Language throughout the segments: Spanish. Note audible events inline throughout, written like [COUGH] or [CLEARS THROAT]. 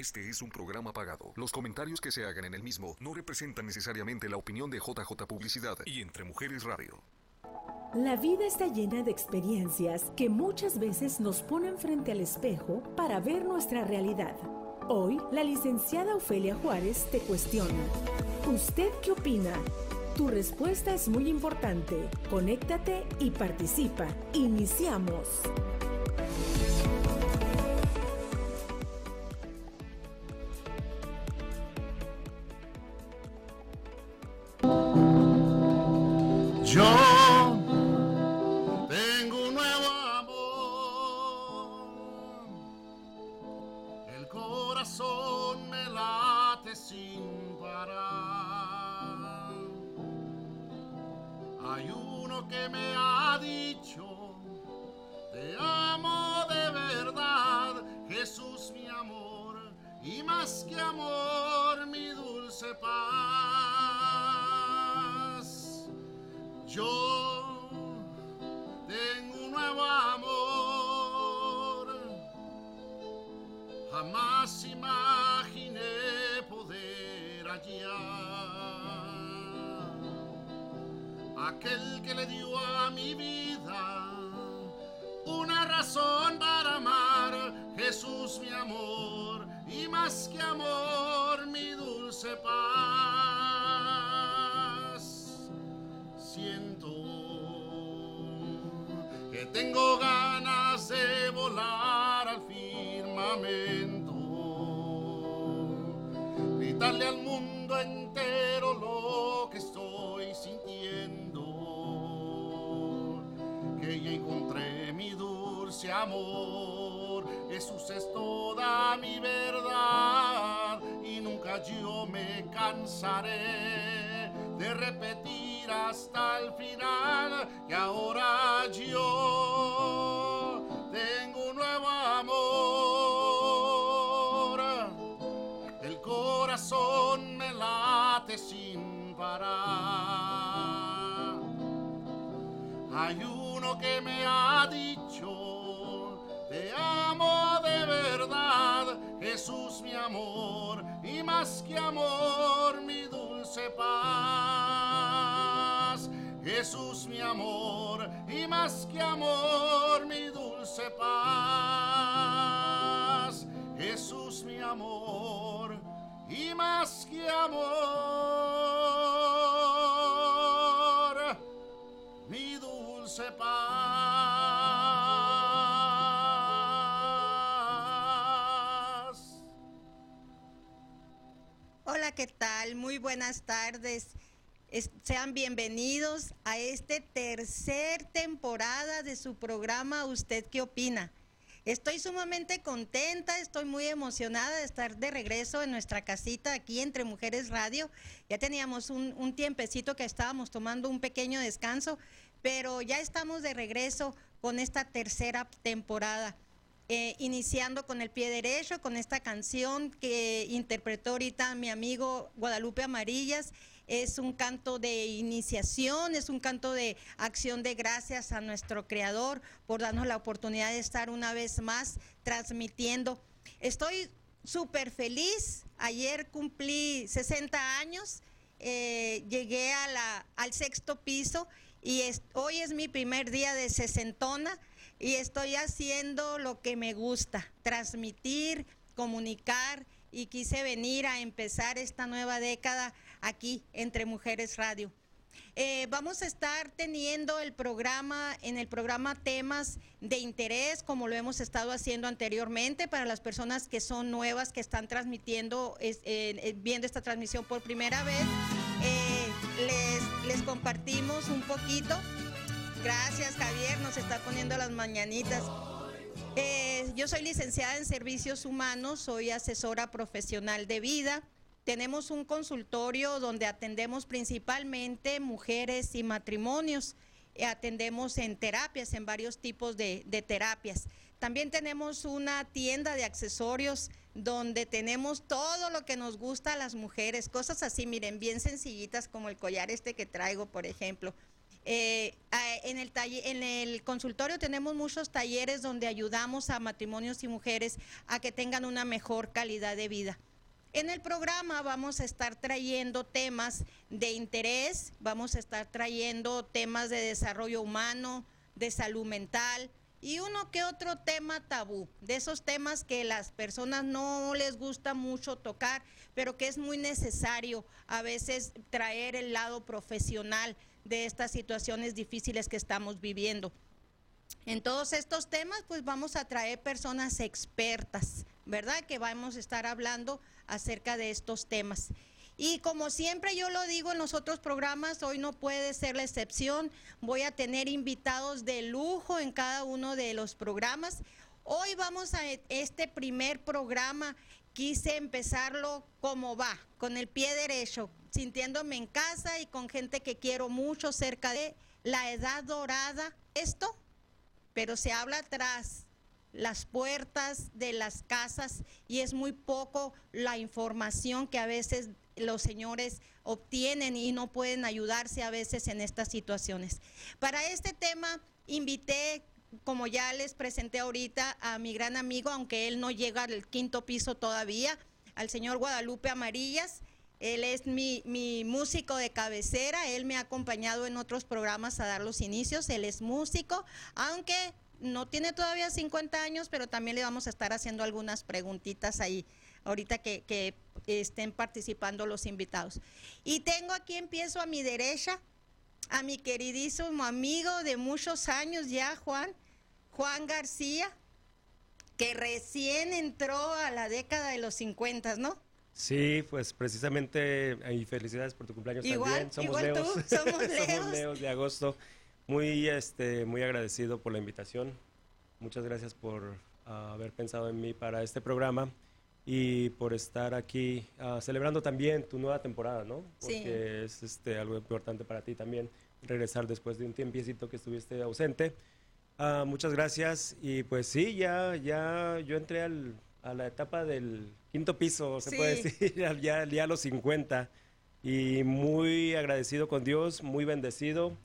Este es un programa pagado. Los comentarios que se hagan en el mismo no representan necesariamente la opinión de JJ Publicidad y Entre Mujeres Radio. La vida está llena de experiencias que muchas veces nos ponen frente al espejo para ver nuestra realidad. Hoy, la licenciada Ofelia Juárez te cuestiona. ¿Usted qué opina? Tu respuesta es muy importante. Conéctate y participa. Iniciamos. lamento. Gritarle al mundo entero lo que estoy sintiendo. Que ya encontré mi dulce amor. Jesús es toda mi verdad. Y nunca yo me cansaré de repetir hasta el final. Y ahora yo Hay uno que me ha dicho, te amo de verdad, Jesús mi amor, y más que amor mi dulce paz. Jesús mi amor, y más que amor mi dulce paz. Jesús mi amor, y más que amor. ¿Qué tal? Muy buenas tardes. sean bienvenidos a esta tercer temporada de su programa ¿Usted qué opina? Estoy sumamente contenta, estoy muy emocionada de estar de regreso en nuestra casita aquí entre Mujeres Radio. Ya teníamos un, un tiempecito que estábamos tomando un pequeño descanso, pero ya estamos de regreso con esta tercera temporada. Eh, iniciando con el pie derecho, con esta canción que interpretó ahorita mi amigo Guadalupe Amarillas. Es un canto de iniciación, es un canto de acción de gracias a nuestro Creador por darnos la oportunidad de estar una vez más transmitiendo. Estoy súper feliz. Ayer cumplí 60 años, eh, llegué a la, al sexto piso y hoy es mi primer día de sesentona y estoy haciendo lo que me gusta, transmitir, comunicar y quise venir a empezar esta nueva década aquí entre Mujeres Radio. Eh, vamos a estar teniendo el programa, en el programa temas de interés, como lo hemos estado haciendo anteriormente, para las personas que son nuevas, que están transmitiendo, eh, viendo esta transmisión por primera vez. Les, compartimos un poquito Gracias, Javier, nos está poniendo las mañanitas. Eh, yo soy licenciada en servicios humanos, soy asesora profesional de vida. Tenemos un consultorio donde atendemos principalmente mujeres y matrimonios. Eh, atendemos en terapias, en varios tipos de terapias. También tenemos una tienda de accesorios donde tenemos todo lo que nos gusta a las mujeres, cosas así, miren, bien sencillitas como el collar este que traigo, por ejemplo Eh, en, el en el consultorio tenemos muchos talleres donde ayudamos a matrimonios y mujeres a que tengan una mejor calidad de vida. En el programa vamos a estar trayendo temas de interés, vamos a estar trayendo temas de desarrollo humano, de salud mental, y uno que otro tema tabú, de esos temas que las personas no les gusta mucho tocar, pero que es muy necesario a veces traer el lado profesional de estas situaciones difíciles que estamos viviendo. En todos estos temas, pues vamos a traer personas expertas, ¿verdad? Que vamos a estar hablando acerca de estos temas. Y como siempre yo lo digo en los otros programas, hoy no puede ser la excepción. Voy a tener invitados de lujo en cada uno de los programas. Hoy vamos a este primer programa. Quise empezarlo como va, con el pie derecho, sintiéndome en casa y con gente que quiero mucho cerca de la edad dorada. Esto, pero se habla atrás las puertas de las casas y es muy poco la información que a veces los señores obtienen y no pueden ayudarse a veces en estas situaciones. Para este tema invité, como ya les presenté ahorita, a mi gran amigo, aunque él no llega al quinto piso todavía, al señor Guadalupe Amarillas. Él es mi, mi, músico de cabecera, él me ha acompañado en otros programas a dar los inicios, él es músico, aunque no tiene todavía 50 años, pero también le vamos a estar haciendo algunas preguntitas ahí ahorita que, estén participando los invitados. Y tengo aquí, empiezo a mi derecha, a mi queridísimo amigo de muchos años ya, Juan, Juan García, que recién entró a la década de los 50, ¿no? Sí, pues precisamente, y felicidades por tu cumpleaños también. Somos Leos. [LAUGHS] somos Leos. Leos de agosto. Muy, este, muy agradecido por la invitación. Muchas gracias por ah, haber pensado en mí para este programa y por estar aquí ah, celebrando también tu nueva temporada, ¿no? Porque es este, algo importante para ti también regresar después de un tiempecito que estuviste ausente. Ah, muchas gracias y pues sí, ya, ya yo entré al, a la etapa del quinto piso, se puede decir, [LAUGHS] ya, ya a los 50 y muy agradecido con Dios, muy bendecido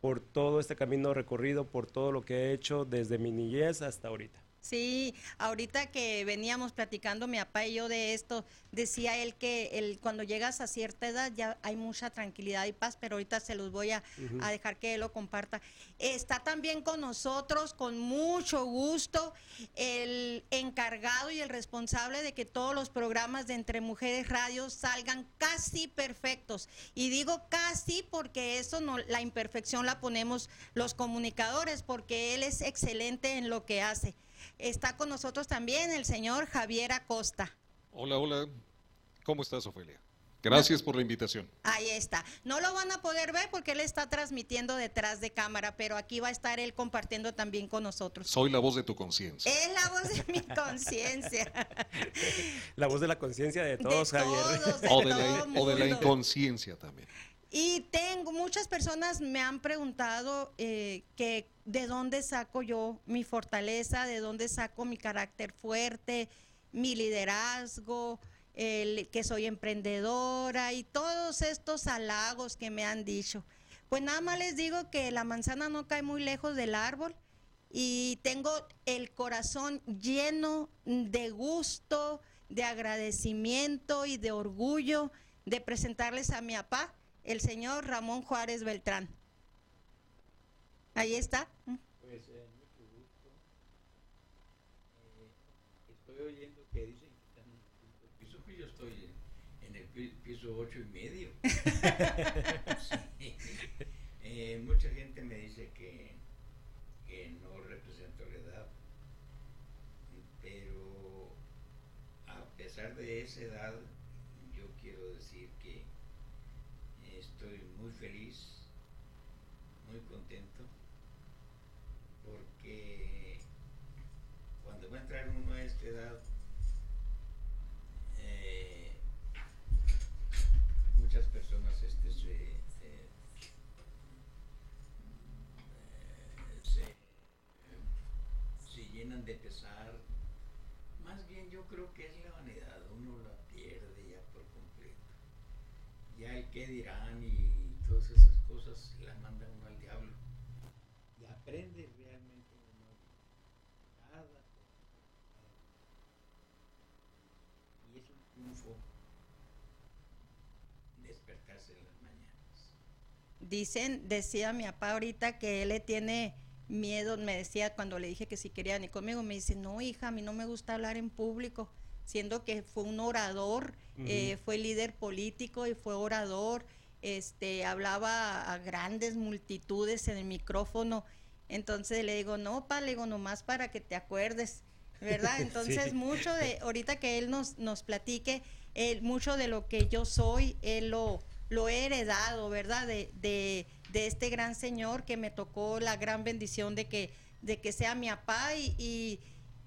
por todo este camino recorrido, por todo lo que he hecho desde mi niñez hasta ahorita. Sí, ahorita que veníamos platicando mi papá y yo de esto, decía él que el, cuando llegas a cierta edad ya hay mucha tranquilidad y paz, pero ahorita se los voy a, dejar que él lo comparta. Está también con nosotros, con mucho gusto, el encargado y el responsable de que todos los programas de Entre Mujeres Radio salgan casi perfectos. Y digo casi porque eso no, la imperfección la ponemos los comunicadores, porque él es excelente en lo que hace. Está con nosotros también el señor Javier Acosta. Hola, hola. ¿Cómo estás, Ofelia? Gracias por la invitación. Ahí está. No lo van a poder ver porque él está transmitiendo detrás de cámara, pero aquí va a estar él compartiendo también con nosotros. Soy la voz de tu conciencia. Es la voz de mi conciencia. [LAUGHS] la voz de la conciencia de todos, Javier. o, de la, o de la inconsciencia también. Y tengo, muchas personas me han preguntado eh, que de dónde saco yo mi fortaleza, de dónde saco mi carácter fuerte, mi liderazgo, el, que soy emprendedora y todos estos halagos que me han dicho. Pues nada más les digo que la manzana no cae muy lejos del árbol y tengo el corazón lleno de gusto, de agradecimiento y de orgullo de presentarles a mi papá el señor Ramón Juárez Beltrán. Ahí está. Pues eh, mucho gusto. Eh, estoy oyendo que dicen que están en el piso, que yo estoy en, el piso ocho y medio. [LAUGHS] eh, mucha gente me dice que, que no represento la edad, pero a pesar de esa edad, muy feliz, muy contento, porque cuando va a entrar eh, muchas personas este, se, se, llenan de pesar. Más bien yo creo que es la vanidad, uno la pierde ya por completo. Ya el que dirán y todas esas cosas las manda uno al diablo. Y aprende realmente uno cada cosa. Y es un triunfo despertarse en las mañanas. Dicen, decía mi papá ahorita que él le tiene miedo, me decía cuando le dije que si quería ni conmigo, me dice, no hija, a mí no me gusta hablar en público, siendo que fue un orador, eh, fue líder político y fue orador, este, hablaba a grandes multitudes en el micrófono, entonces le digo, no, pa, le digo, nomás para que te acuerdes, ¿verdad? [LAUGHS] Entonces mucho de, ahorita que él nos, nos platique, él, mucho de lo que yo soy, él lo, lo he heredado, ¿verdad? De, de, de este gran señor que me tocó la gran bendición de que, de que sea mi papá y, y,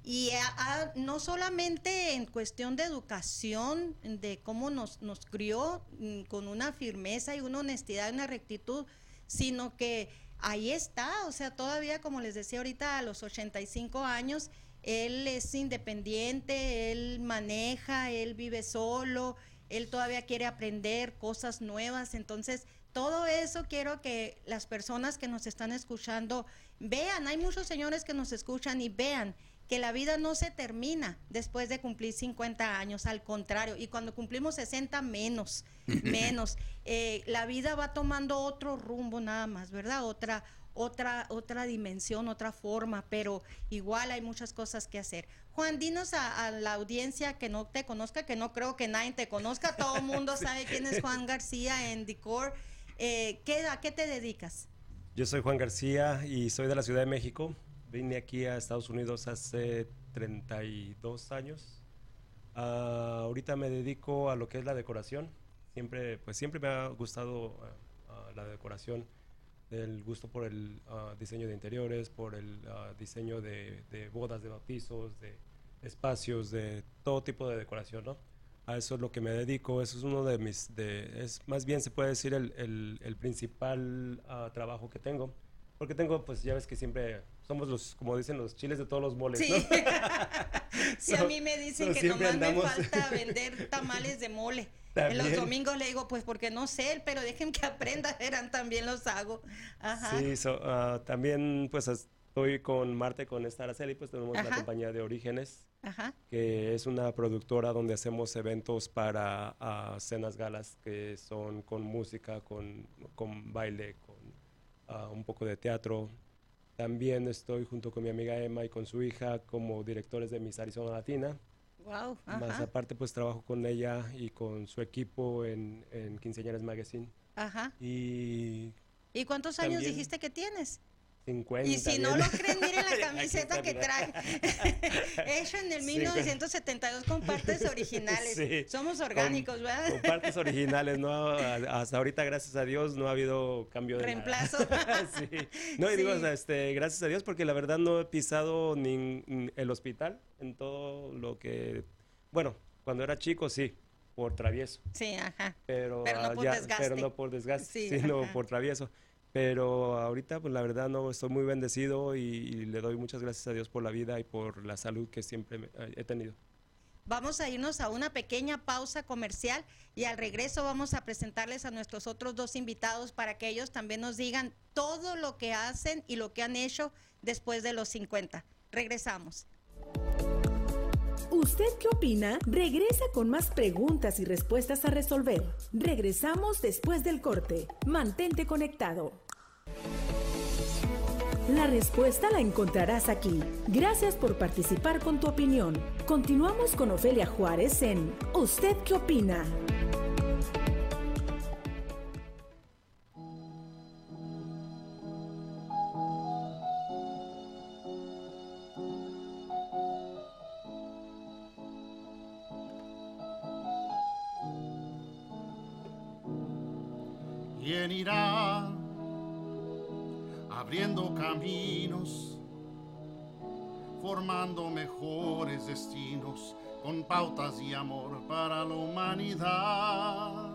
y a- a- no solamente en cuestión de educación, de cómo nos, nos crió mm, con una firmeza y una honestidad y una rectitud, sino que ahí está, o sea, todavía como les decía ahorita a los 85 años, él es independiente, él maneja, él vive solo, él todavía quiere aprender cosas nuevas, entonces todo eso quiero que las personas que nos están escuchando vean, hay muchos señores que nos escuchan y vean que la vida no se termina después de cumplir 50 años, al contrario, y cuando cumplimos 60 menos, [LAUGHS] menos, Eh, la vida va tomando otro rumbo nada más, ¿verdad? Otra, otra, otra dimensión, otra forma, pero igual hay muchas cosas que hacer. Juan, dinos a, a la audiencia que no te conozca, que no creo que nadie te conozca, todo el mundo [LAUGHS] sabe quién es Juan García en Decor. Eh, ¿qué, ¿A qué te dedicas? Yo soy Juan García y soy de la Ciudad de México. Vine aquí a Estados Unidos hace 32 años. Ah, ahorita me dedico a lo que es la decoración. Siempre, pues siempre me ha gustado ah, ah, la decoración, el gusto por el ah, diseño de interiores, por el ah, diseño de, de bodas, de bautizos, de espacios, de todo tipo de decoración, ¿no? A eso es lo que me dedico. Eso es uno de mis, de, es más bien se puede decir el, el- el principal ah, trabajo que tengo. Porque tengo, pues ya ves que siempre somos los, como dicen, los chiles de todos los moles, Sí. ¿no? [LAUGHS] Sí, a [LAUGHS] mí me dicen so que nomás andamos- me falta [LAUGHS] vender tamales de mole. En los domingos le digo, pues porque no sé, pero dejen que aprenda, [LAUGHS] verán, también los hago. Ajá. Sí, so, ah, también pues estoy con Marte, con esta Araceli, pues tenemos la compañía de Orígenes, Ajá. que es una productora donde hacemos eventos para ah, cenas galas, que son con música, con, con baile, con ah, un poco de teatro. También estoy junto con mi amiga Emma y con su hija como directores de Miss Arizona Latina. Wow. Más aparte pues trabajo con ella y con su equipo en, en Quinceañeras Magazine. Ajá. Y ¿Y cuántos años dijiste que tienes? 50. Y si no lo creen, miren la [LAUGHS] camiseta que trae. [LAUGHS] Hecho en el Sí, 1972 con partes [LAUGHS] originales. Sí, Somos con- orgánicos, ¿verdad? Con partes originales, ¿no? Hasta ahorita, gracias a Dios, no ha habido cambio de nada. Reemplazo. sí. No, y digo, Sí. o sea, este, gracias a Dios, porque la verdad no he pisado ni el hospital en todo lo que... Bueno, cuando era chico, sí, por travieso. Sí, ajá. Pero, Pero no ah, por desgaste. Pero no por desgaste, Sí, sino ajá. por travieso. Pero ahorita, pues la verdad, no, estoy muy bendecido y, y le doy muchas gracias a Dios por la vida y por la salud que siempre me- eh, he tenido. Vamos a irnos a una pequeña pausa comercial y al regreso vamos a presentarles a nuestros otros dos invitados para que ellos también nos digan todo lo que hacen y lo que han hecho después de los 50. Regresamos. ¿Usted qué opina? Regresa con más preguntas y respuestas a resolver. Regresamos después del corte. Mantente conectado. La respuesta la encontrarás aquí. Gracias por participar con tu opinión. Continuamos con Ofelia Juárez en ¿Usted qué opina? Caminos, formando mejores destinos con pautas y amor para la humanidad?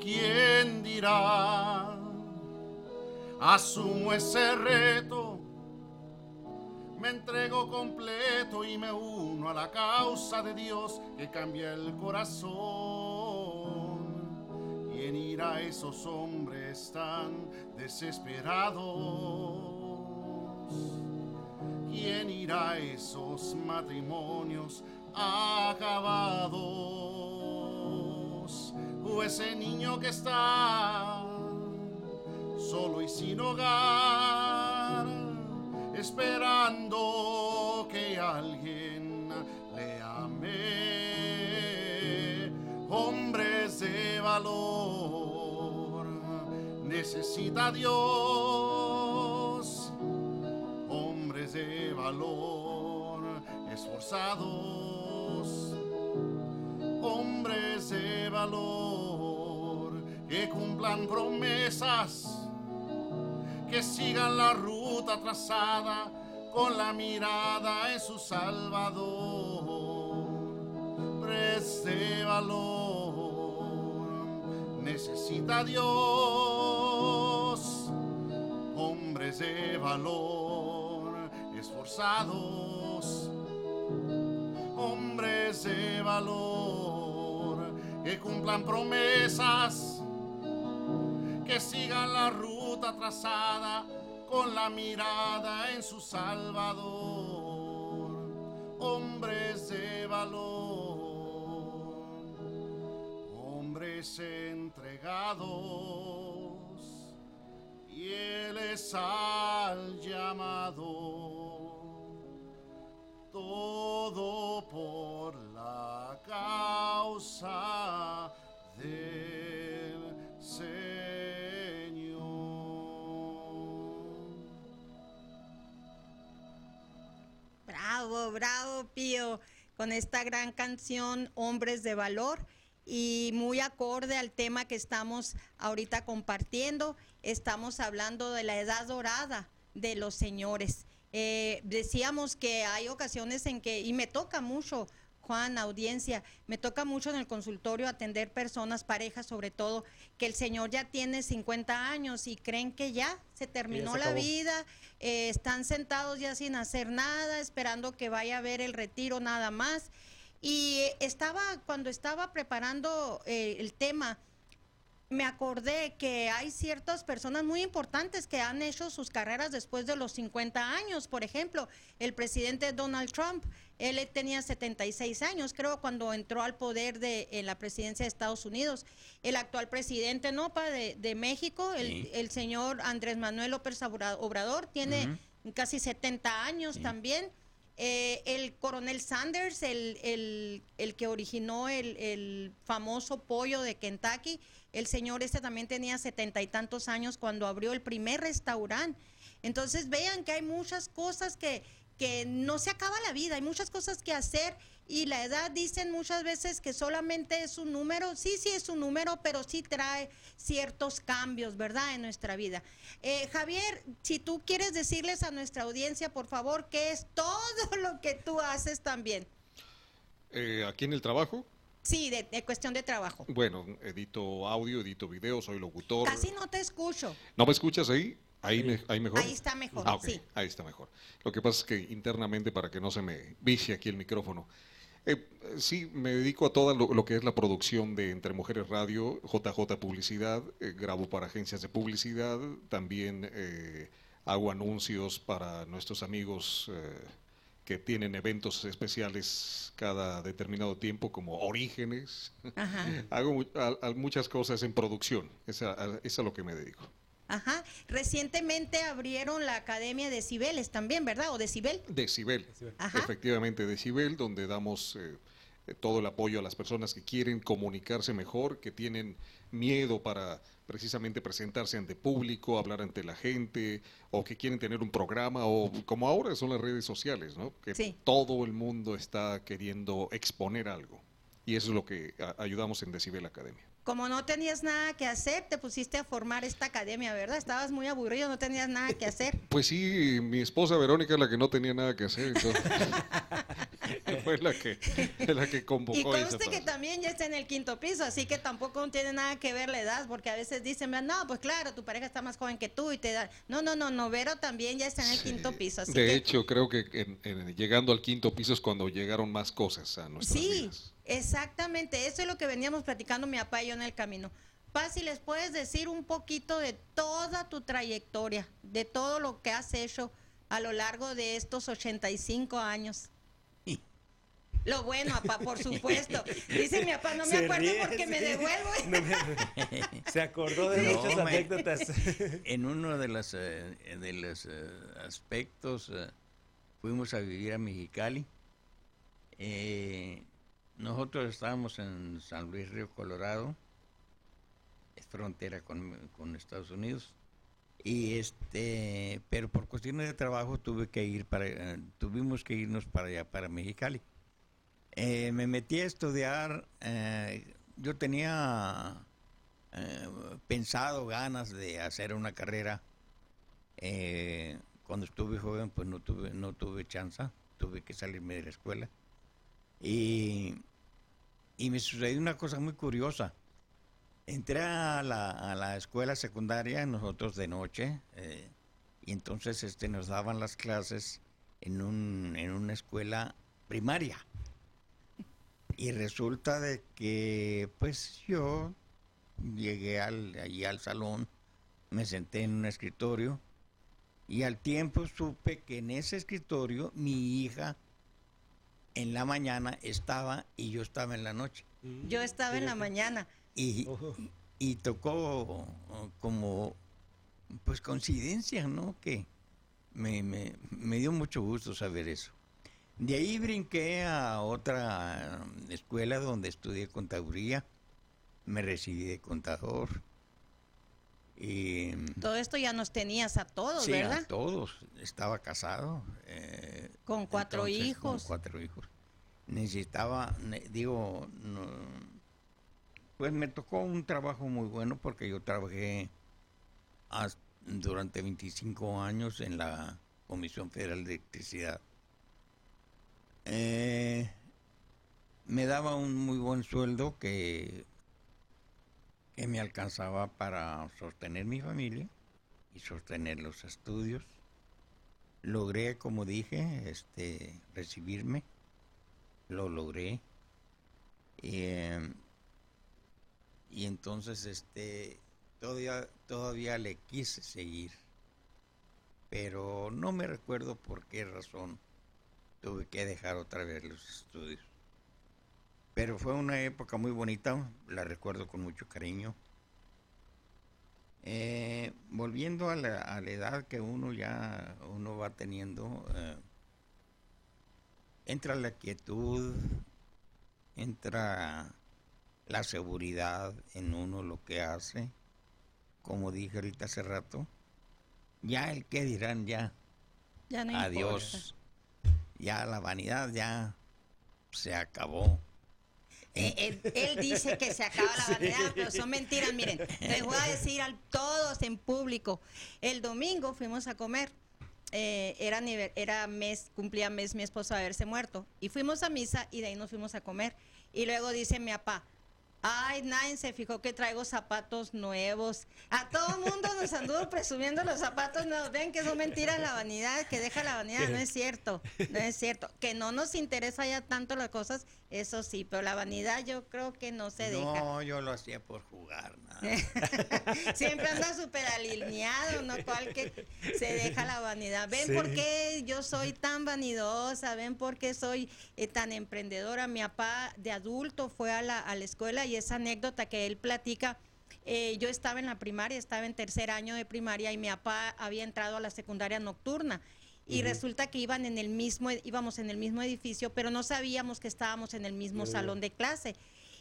¿Quién dirá? Asumo ese reto, me entrego completo y me uno a la causa de Dios que cambia el corazón. ¿Quién irá esos hombres tan desesperados? ¿Quién irá a esos matrimonios acabados? O ese niño que está solo y sin hogar, esperando que alguien le ame. Hombres de valor, necesita Dios. Hombres de valor, esforzados. Hombres de valor, que cumplan promesas que sigan la ruta trazada con la mirada en su Salvador. Preste valor, necesita Dios, hombres de valor, hombres de valor, que cumplan promesas, que sigan la ruta trazada con la mirada en su Salvador. Hombres de valor, hombres entregados, fieles al llamado. Todo por la causa del Señor. Bravo, bravo, Pío, con esta gran canción Hombres de Valor y muy acorde al tema que estamos ahorita compartiendo. Estamos hablando de la edad dorada de los señores. Eh, decíamos que hay ocasiones en que, y me toca mucho, Juan, audiencia, me toca mucho en el consultorio atender personas, parejas sobre todo, que el señor ya tiene 50 años y creen que ya se terminó se la vida, eh, están sentados ya sin hacer nada, esperando que vaya a ver el retiro nada más. Y estaba, cuando estaba preparando eh, el tema, me acordé que hay ciertas personas muy importantes que han hecho sus carreras después de los 50 años. Por ejemplo, el presidente Donald Trump, él tenía 76 años, creo, cuando entró al poder de en la presidencia de Estados Unidos. El actual presidente, ¿no? Pa, de, de México, el, Sí. el señor Andrés Manuel López Obra- Obrador, tiene casi 70 años también. Eh, el coronel Sanders, el, el- el que originó el, el famoso pollo de Kentucky, el señor este también tenía setenta y tantos años cuando abrió el primer restaurante. Entonces vean que hay muchas cosas que, que no se acaba la vida, hay muchas cosas que hacer y la edad dicen muchas veces que solamente es un número, sí, sí es un número, pero sí trae ciertos cambios, ¿verdad?, en nuestra vida. Eh, Javier, si tú quieres decirles a nuestra audiencia, por favor, qué es todo [LAUGHS] lo que tú haces también. Eh, aquí en el trabajo, Sí, de, de cuestión de trabajo. bueno, edito audio, edito video, soy locutor. Casi no te escucho. ¿No me escuchas ahí? Ahí, me- ahí mejor. Ahí está mejor, Ah, ok, sí. Ahí está mejor. Lo que pasa es que internamente, para que no se me vicie aquí el micrófono, eh, eh, sí, me dedico a todo lo, lo que es la producción de Entre Mujeres Radio, JJ Publicidad, eh, grabo para agencias de publicidad, también eh, hago anuncios para nuestros amigos eh, que tienen eventos especiales cada determinado tiempo, como Orígenes. Ajá. [LAUGHS] hago mu- a- a muchas cosas en producción, es a- es a lo que me dedico. Ajá. Recientemente abrieron la Academia de Cibeles también, ¿verdad? O de Cibel. Decibel. Decibel. Ajá. Efectivamente, Decibel, donde damos eh, todo el apoyo a las personas que quieren comunicarse mejor, que tienen miedo para precisamente presentarse ante público, hablar ante la gente, o que quieren tener un programa, o como ahora son las redes sociales, ¿no? Que Sí. todo el mundo está queriendo exponer algo. Y eso es lo que ayudamos en Decibel Academia. Como no tenías nada que hacer, te pusiste a formar esta academia, ¿verdad? Estabas muy aburrido, no tenías nada que hacer. [LAUGHS] Pues sí, mi esposa Verónica es la que no tenía nada que hacer, entonces [LAUGHS] fue la que, la que convocó Y conste que también ya está en el quinto piso, así que tampoco tiene nada que ver la edad, porque a veces dicen, no, pues claro, tu pareja está más joven que tú y te da... No, no, no, no, Vero también ya está en el quinto piso, así de que... hecho, creo que en- en- llegando al quinto piso es cuando llegaron más cosas a nuestras Sí, vidas. Exactamente, eso es lo que veníamos platicando mi papá y yo en el camino. Paz, si les puedes decir un poquito de toda tu trayectoria, de todo lo que has hecho a lo largo de estos 85 años. Lo bueno, papá, por supuesto. Dice mi papá, no me acuerdo porque me devuelvo. se acordó de muchas anécdotas. [LAUGHS] En uno de los, eh, de los eh, aspectos, eh, fuimos a vivir a Mexicali. Nosotros estábamos en San Luis Río Colorado, es frontera con, con Estados Unidos. Y este, pero por cuestiones de trabajo tuve que ir para, tuvimos que irnos para allá, para Mexicali. Eh, me metí a estudiar, eh, yo tenía eh, pensado ganas de hacer una carrera. cuando estuve joven, pues no tuve, no tuve chance, tuve que salirme de la escuela. Y, y me sucedió una cosa muy curiosa. Entré a la, a la escuela secundaria, nosotros de noche, y entonces este, nos daban las clases en, un, en una escuela primaria. Y resulta de que pues yo llegué al, allí al salón, me senté en un escritorio y al tiempo supe que en ese escritorio mi hija en la mañana estaba y yo estaba en la noche. Yo estaba en la mañana. Y, y, tocó como, pues coincidencia, ¿no? Que me, me, me dio mucho gusto saber eso. De ahí brinqué a otra escuela donde estudié contaduría. Me recibí de contador. Y, Todo esto ya nos tenías a todos, sí, ¿verdad? A todos. Estaba casado. Eh, con cuatro hijos. Con cuatro hijos. Necesitaba, digo, pues me tocó un trabajo muy bueno porque yo trabajé durante 25 años en la Comisión Federal de Electricidad eh, me daba un muy buen sueldo que, que me alcanzaba para sostener mi familia y sostener los estudios. Logré, como dije, este, recibirme, lo logré. Em, y entonces este, todavía, todavía le quise seguir, pero no me recuerdo por qué razón tuve que dejar otra vez los estudios. Pero fue una época muy bonita, la recuerdo con mucho cariño. Eh, volviendo a la, edad que uno ya uno va teniendo, eh, entra la quietud, entra la seguridad en uno lo que hace, como dije ahorita hace rato, ya el que dirán ya, ya no adiós ya la vanidad ya se acabó. Eh, él, dice que se acaba la [LAUGHS] vanidad, pero son mentiras. Miren, les voy a decir a todos en público. El domingo fuimos a comer. Eh, era, era mes, cumplía mes mi esposo haberse muerto. Y fuimos a misa y de ahí nos fuimos a comer. Y luego dice mi papá, Ay, nadie se fijó que traigo zapatos nuevos. A todo mundo nos anduvo presumiendo los zapatos nuevos. Ven que son mentiras la vanidad, que deja la vanidad. No es cierto, no es cierto. Que no nos interesa ya tanto las cosas, eso sí, pero la vanidad yo creo que no se deja. No, yo lo hacía por jugar, nada. [LAUGHS] Siempre anda súper alineado, ¿no? Cual que se deja la vanidad. ¿Ven por qué yo soy tan vanidosa? ¿Ven por qué soy eh, tan emprendedora? Mi papá de adulto fue a la, a la escuela y esa anécdota que él platica. Eh, yo estaba en la primaria, estaba en tercer año de primaria y mi papá había entrado a la secundaria nocturna y resulta que iban en el mismo, íbamos en el mismo edificio, pero no sabíamos que estábamos en el mismo salón de clase.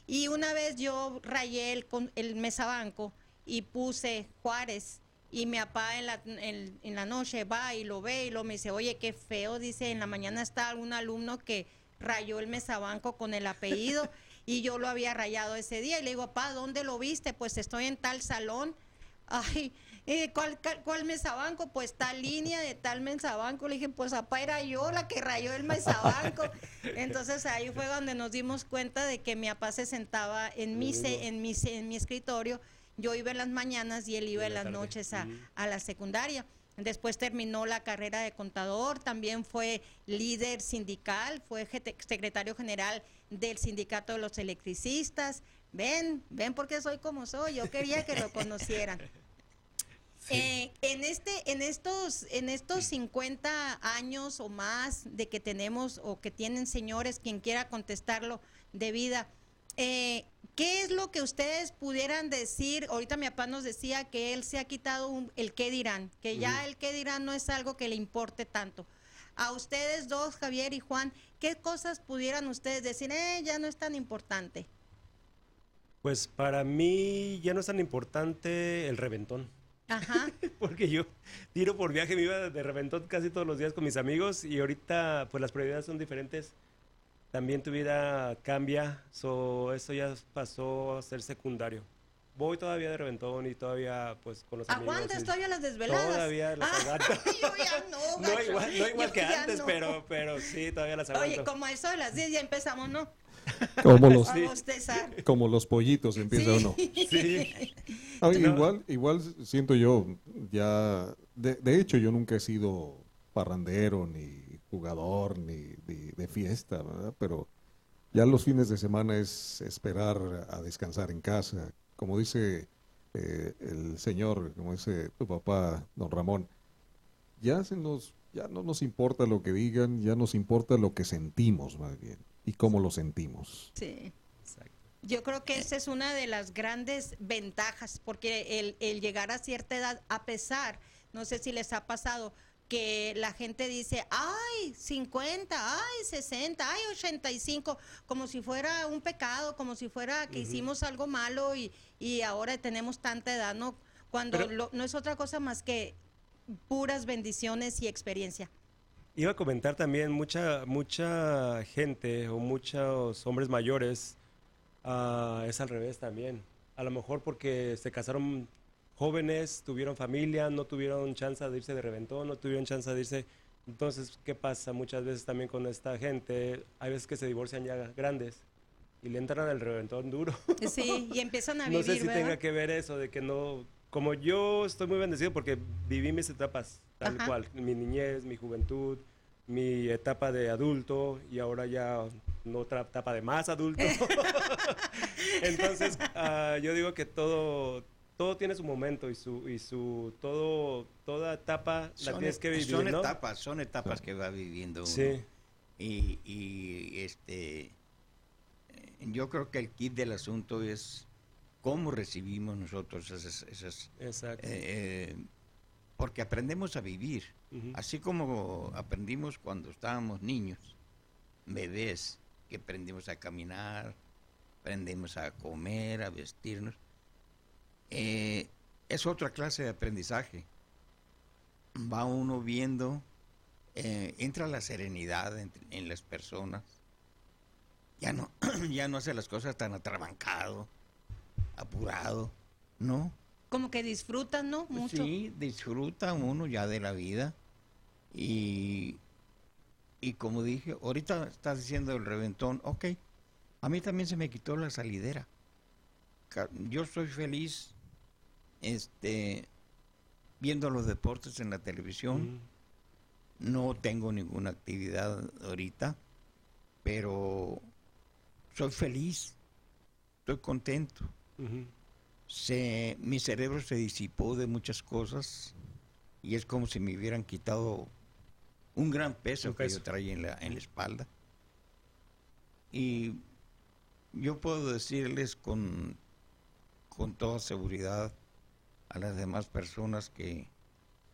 Y una vez yo rayé el, el mesabanco y puse Juárez y mi papá en la, en, la noche va y lo ve y lo me dice, oye, qué feo, dice, en la mañana está algún alumno que rayó el mesabanco con el apellido [LAUGHS] y yo lo había rayado ese día y le digo, papá, ¿dónde lo viste? Pues estoy en tal salón. [LAUGHS] Ay, eh, ¿cuál, ¿cuál, mesabanco? Pues tal línea de tal mesabanco. Le dije, pues papá era yo la que rayó el mesabanco. [LAUGHS] Entonces ahí fue donde nos dimos cuenta de que mi papá se sentaba en mi, en mi, en mi escritorio. Yo iba en las mañanas y él iba en las noches a, a la secundaria. Después terminó la carrera de contador, también fue líder sindical, fue secretario general del sindicato de los electricistas. Ven, ven porque soy como soy, yo quería que lo conocieran. [LAUGHS] Eh, en este, en estos, en estos 50 años o más de que tenemos o que tienen señores, quien quiera contestarlo de vida, eh, ¿qué es lo que ustedes pudieran decir? Ahorita mi papá nos decía que él se ha quitado el qué dirán, que ya el qué dirán no es algo que le importe tanto. A ustedes dos, Javier y Juan, ¿qué cosas pudieran ustedes decir? Eh, ya no es tan importante. Pues para mí ya no es tan importante el reventón. Ajá. [LAUGHS] Porque yo tiro por viaje, me iba de reventón casi todos los días con mis amigos y ahorita pues las prioridades son diferentes también tu vida cambia, so, eso ya pasó a ser secundario. Voy todavía de reventón y todavía pues con los amigos. ¿Aguantas todavía las desveladas? Todavía las ah, aguanto. [LAUGHS] Yo ya no, [LAUGHS] no igual, no igual que antes, pero, pero sí, todavía las aguanto. Oye, como a eso de las 10 ya empezamos, ¿no? [LAUGHS] Como los, como los pollitos empieza uno. Sí. igual, igual siento yo, ya, de, de hecho yo nunca he sido parrandero ni jugador ni, de fiesta, ¿verdad? Pero ya los fines de semana es esperar a descansar en casa. Como dice eh, el señor, como dice tu papá, don Ramón, ya, se nos, ya no nos importa lo que digan, ya nos importa lo que sentimos más bien y cómo lo sentimos. Sí. Yo creo que esa es una de las grandes ventajas, porque el, el llegar a cierta edad, a pesar, no sé si les ha pasado, que la gente dice, ay, 50, ay, 60, ay, 85, como si fuera un pecado, como si fuera que hicimos algo malo y, y, ahora tenemos tanta edad, ¿no? Cuando no es otra cosa más que puras bendiciones y experiencia. Iba a comentar también, mucha, mucha gente o muchos hombres mayores uh, es al revés también. A lo mejor porque se casaron jóvenes, tuvieron familia, no tuvieron chance de irse de reventón, no tuvieron chance de irse. Entonces, ¿qué pasa muchas veces también con esta gente? Hay veces que se divorcian ya grandes y le entran al reventón duro. [LAUGHS] Sí, y empiezan a vivir. [LAUGHS] No sé si tenga que ver eso, de que no. Como yo estoy muy bendecido porque viví mis etapas, tal cual. Mi niñez, mi juventud, mi etapa de adulto y ahora ya otra etapa de más adulto. [LAUGHS] Entonces, ah, yo digo que todo, todo tiene su momento y su y su todo toda etapa la tienes que vivir son etapas son etapas que va viviendo uno. Sí. y, y, este yo creo que el kit del asunto es cómo recibimos nosotros esas, esas Exacto. Eh, eh, porque aprendemos a vivir. Así como aprendimos cuando estábamos niños bebés que aprendimos a caminar aprendimos a comer a vestirnos eh, es otra clase de aprendizaje. Va uno viendo, eh, entra la serenidad en, las personas. Ya no, [CLEARS THROAT] ya no hace las cosas tan atrabancado, apurado, ¿no? Como que disfrutan, ¿no? Mucho. Sí, disfruta uno ya de la vida. Y, y como dije, ahorita estás diciendo el reventón, ok, a mí también se me quitó la salidera. Yo soy feliz este, viendo los deportes en la televisión. No tengo ninguna actividad ahorita, pero soy feliz, estoy contento. se, mi cerebro se disipó de muchas cosas y es como si me hubieran quitado un gran peso, que yo traía en la, en la espalda. Y yo puedo decirles con, con toda seguridad a las demás personas que,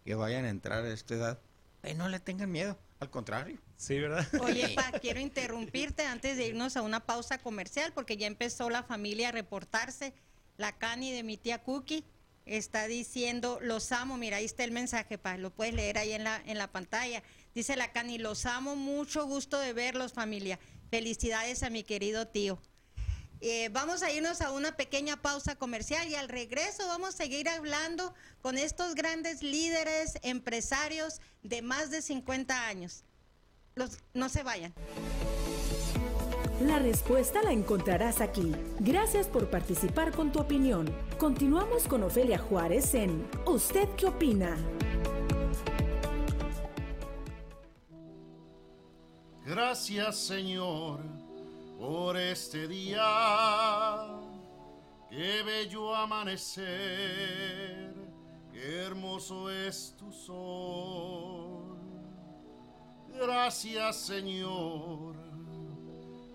vayan a entrar a esta edad, y no le tengan miedo, al contrario. Sí, ¿verdad? [LAUGHS] Oye, Pa, quiero interrumpirte antes de irnos a una pausa comercial, porque ya empezó la familia a reportarse. La Cani de mi tía Cookie está diciendo, los amo, mira, ahí está el mensaje, Pa, lo puedes leer ahí en la, en la pantalla. Dice la Cani, los amo, mucho gusto de verlos, familia. Felicidades a mi querido tío. Eh, vamos a irnos a una pequeña pausa comercial y al regreso vamos a seguir hablando con estos grandes líderes empresarios de más de 50 años. Los, no se vayan. La respuesta la encontrarás aquí. Gracias por participar con tu opinión. Continuamos con Ofelia Juárez en ¿Usted qué opina? Gracias Señor por este día. Qué bello amanecer, qué hermoso es tu sol. Gracias Señor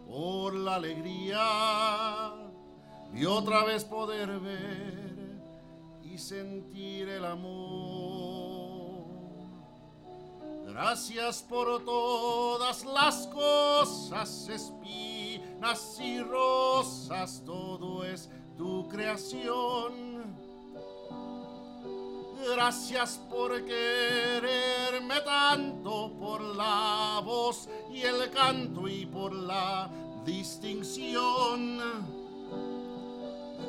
por la alegría y otra vez poder ver y sentir el amor. Gracias por todas las cosas, espinas y rosas, todo es tu creación. Gracias por quererme tanto, por la voz y el canto y por la distinción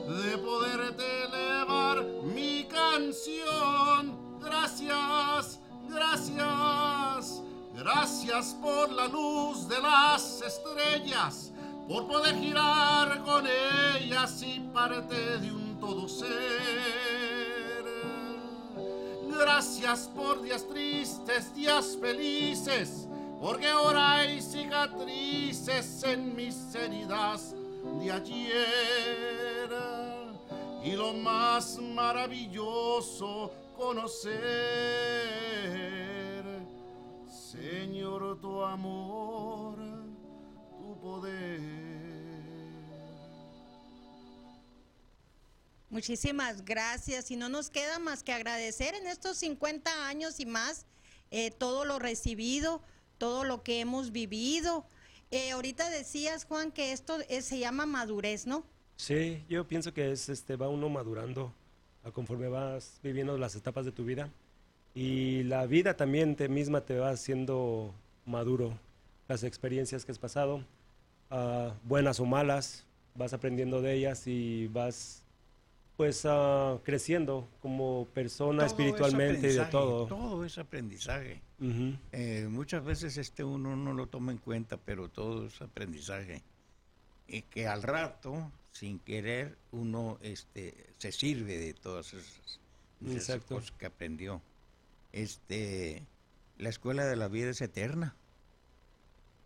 de poderte elevar mi canción. Gracias, gracias, gracias por la luz de las estrellas, por poder girar con ellas y parte de un todo ser. Gracias por días tristes, días felices, porque ahora hay cicatrices en mis heridas de ayer. Y lo más maravilloso conocer, Señor, tu amor, poder. Muchísimas gracias. Y no nos queda más que agradecer en estos 50 años y más eh, todo lo recibido, todo lo que hemos vivido. Eh, ahorita decías, Juan, que esto es- se llama madurez, ¿no? Sí, yo pienso que es, este, va uno madurando a conforme vas viviendo las etapas de tu vida. Y la vida también te misma te va haciendo maduro. Las experiencias que has pasado, ah, buenas o malas, vas aprendiendo de ellas y vas pues ah, creciendo como persona Todo es espiritualmente y de todo. Todo es aprendizaje. Ujú. Eh, muchas veces este uno no lo toma en cuenta, pero todo es aprendizaje. Y que al rato, sin querer, uno este, se sirve de todas esas, de esas cosas que aprendió. Este, la escuela de la vida es eterna.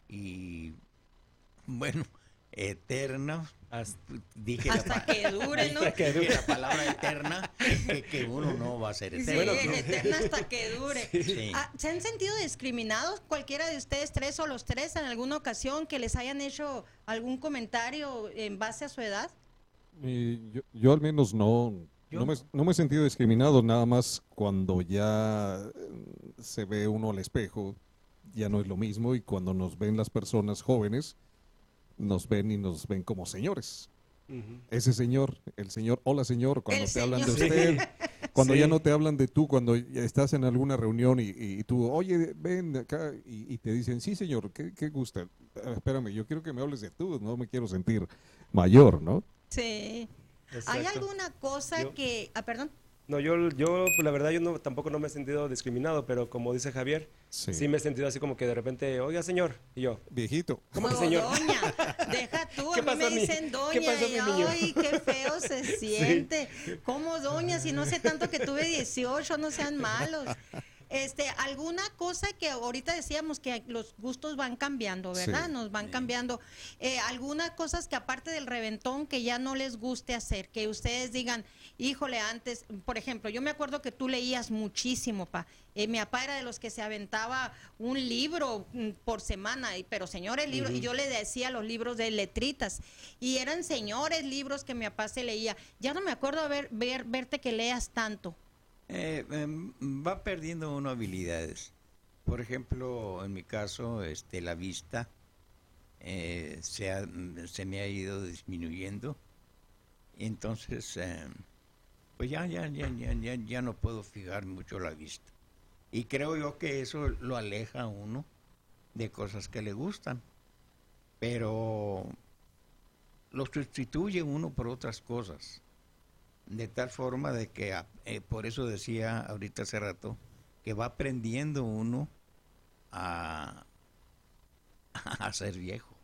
Y bueno, eterna. Hasta- Dije la Hasta que dure, ¿no? dije que la palabra eterna, que, que uno no va a ser Sí, eterno. ¿no? eterna hasta que dure. [LAUGHS] Sí. Ah, ¿Se han sentido discriminados cualquiera de ustedes tres o los tres en alguna ocasión que les hayan hecho algún comentario en base a su edad? Y yo, yo al menos no, Yo no, me, no. no me he sentido discriminado, nada más cuando ya eh, se ve uno al espejo, ya no es lo mismo y cuando nos ven las personas jóvenes, nos ven y nos ven como señores. Ese señor, el señor, hola señor, cuando El te hablan de usted, [LAUGHS] cuando ya no te hablan de tú, cuando ya estás en alguna reunión y, y tú, oye, ven acá, y, y te dicen, sí señor, ¿qué, qué gusta? Ah, espérame, yo quiero que me hables de tú, no me quiero sentir mayor, ¿no? Sí. ¿Hay alguna cosa Yo- que... Ah, perdón. No, yo, yo pues, la verdad, yo no, tampoco no me he sentido discriminado, pero como dice Javier, Sí. sí, me he sentido así como que de repente, oiga señor, y yo, Viejito. ¿Cómo que señor? Doña, deja [LAUGHS] tú, ¿Qué a mí me dicen qué doña pasó, y mi niño? ay, qué feo se [LAUGHS] siente. ¿Cómo doña? Si no sé tanto que tuve 18, no sean malos. Este, alguna cosa que ahorita decíamos que los gustos van cambiando, ¿verdad? Sí. Nos van cambiando. Eh, algunas cosas que aparte del reventón que ya no les guste hacer, que ustedes digan, híjole, antes, por ejemplo, yo me acuerdo que tú leías muchísimo, pa. Eh, mi papá era de los que se aventaba un libro mm, por semana, y- pero señores libros, y yo le decía los libros de letritas, y eran señores libros que mi papá se leía. Ya no me acuerdo ver, ver, verte que leas tanto. Eh, em, va perdiendo uno habilidades. Por ejemplo, en mi caso, este, la vista eh, se, ha- se me ha ido disminuyendo. Entonces, em, pues ya, ya, ya, ya, ya, ya no puedo fijar mucho la vista. Y creo yo que eso lo aleja a uno de cosas que le gustan. Pero lo sustituye uno por otras cosas. De tal forma de que, a- eh, por eso decía ahorita hace rato, que va aprendiendo uno a, [LAUGHS] a ser viejo.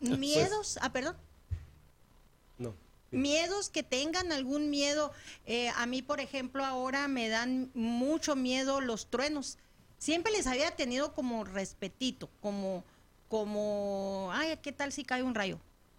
Miedos, ah, perdón. no. Miedos que tengan algún miedo. Eh, a mí, por ejemplo, ahora me dan mucho miedo los truenos. siempre les había tenido como respetito, como, como, ay, ¿qué tal si cae un rayo?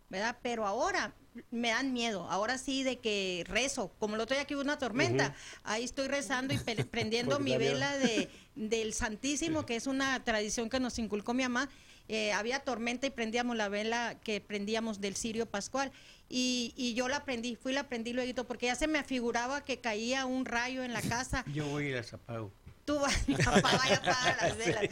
¿Verdad? Pero ahora me dan miedo. Ahora sí de que rezo, como lo estoy aquí hubo una tormenta, ahí estoy rezando y [LAUGHS] prendiendo mi vela de, [LAUGHS] del Santísimo, que es una tradición que nos inculcó mi mamá. Eh, había tormenta y prendíamos la vela que prendíamos del Sirio Pascual. Y, y yo la prendí, fui la prendí luego, porque ya se me afiguraba que caía un rayo en la [LAUGHS] casa. Yo voy y las apago tú vas, mi papá vaya a apagar las velas.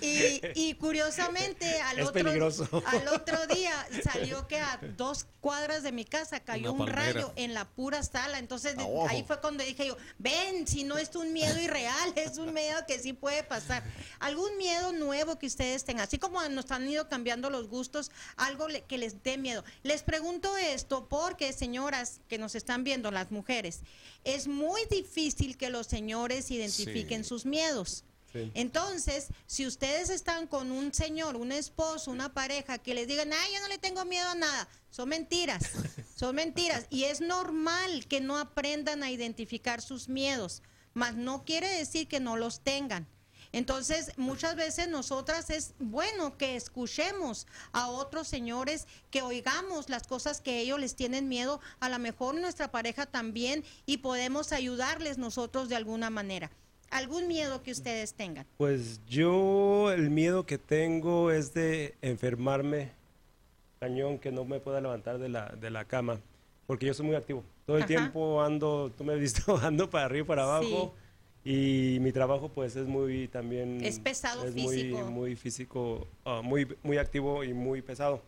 Y, y curiosamente, [LAUGHS] al otro, al [LAUGHS] otro día salió que a dos cuadras de mi casa cayó un rayo en la pura sala. Entonces ah, ahí fue cuando dije yo, ven, si no es un miedo irreal, es un miedo que sí puede pasar. Algún miedo nuevo que ustedes tengan, así como nos han ido cambiando los gustos, algo que les dé miedo. Les pregunto esto porque, señoras que nos están viendo, las mujeres, es muy difícil que los señores identifiquen sus miedos. Entonces, si ustedes están con un señor, un esposo, una pareja que les digan, ay, yo no le tengo miedo a nada, son mentiras, [LAUGHS] son mentiras. Y es normal que no aprendan a identificar sus miedos, mas no quiere decir que no los tengan. Entonces, muchas veces nosotras es bueno que escuchemos a otros señores, que oigamos las cosas que ellos les tienen miedo, a lo mejor nuestra pareja también, y podemos ayudarles nosotros de alguna manera. ¿Algún miedo que ustedes tengan? Pues yo el miedo que tengo es de enfermarme, cañón, que no me pueda levantar de la, de la cama, porque yo soy muy activo. Todo el tiempo ando, tú me has visto, [LAUGHS] ando para arriba y para abajo. Y mi trabajo pues es muy también... Es pesado es físico. Muy, muy físico, ah, muy, muy activo y muy pesado.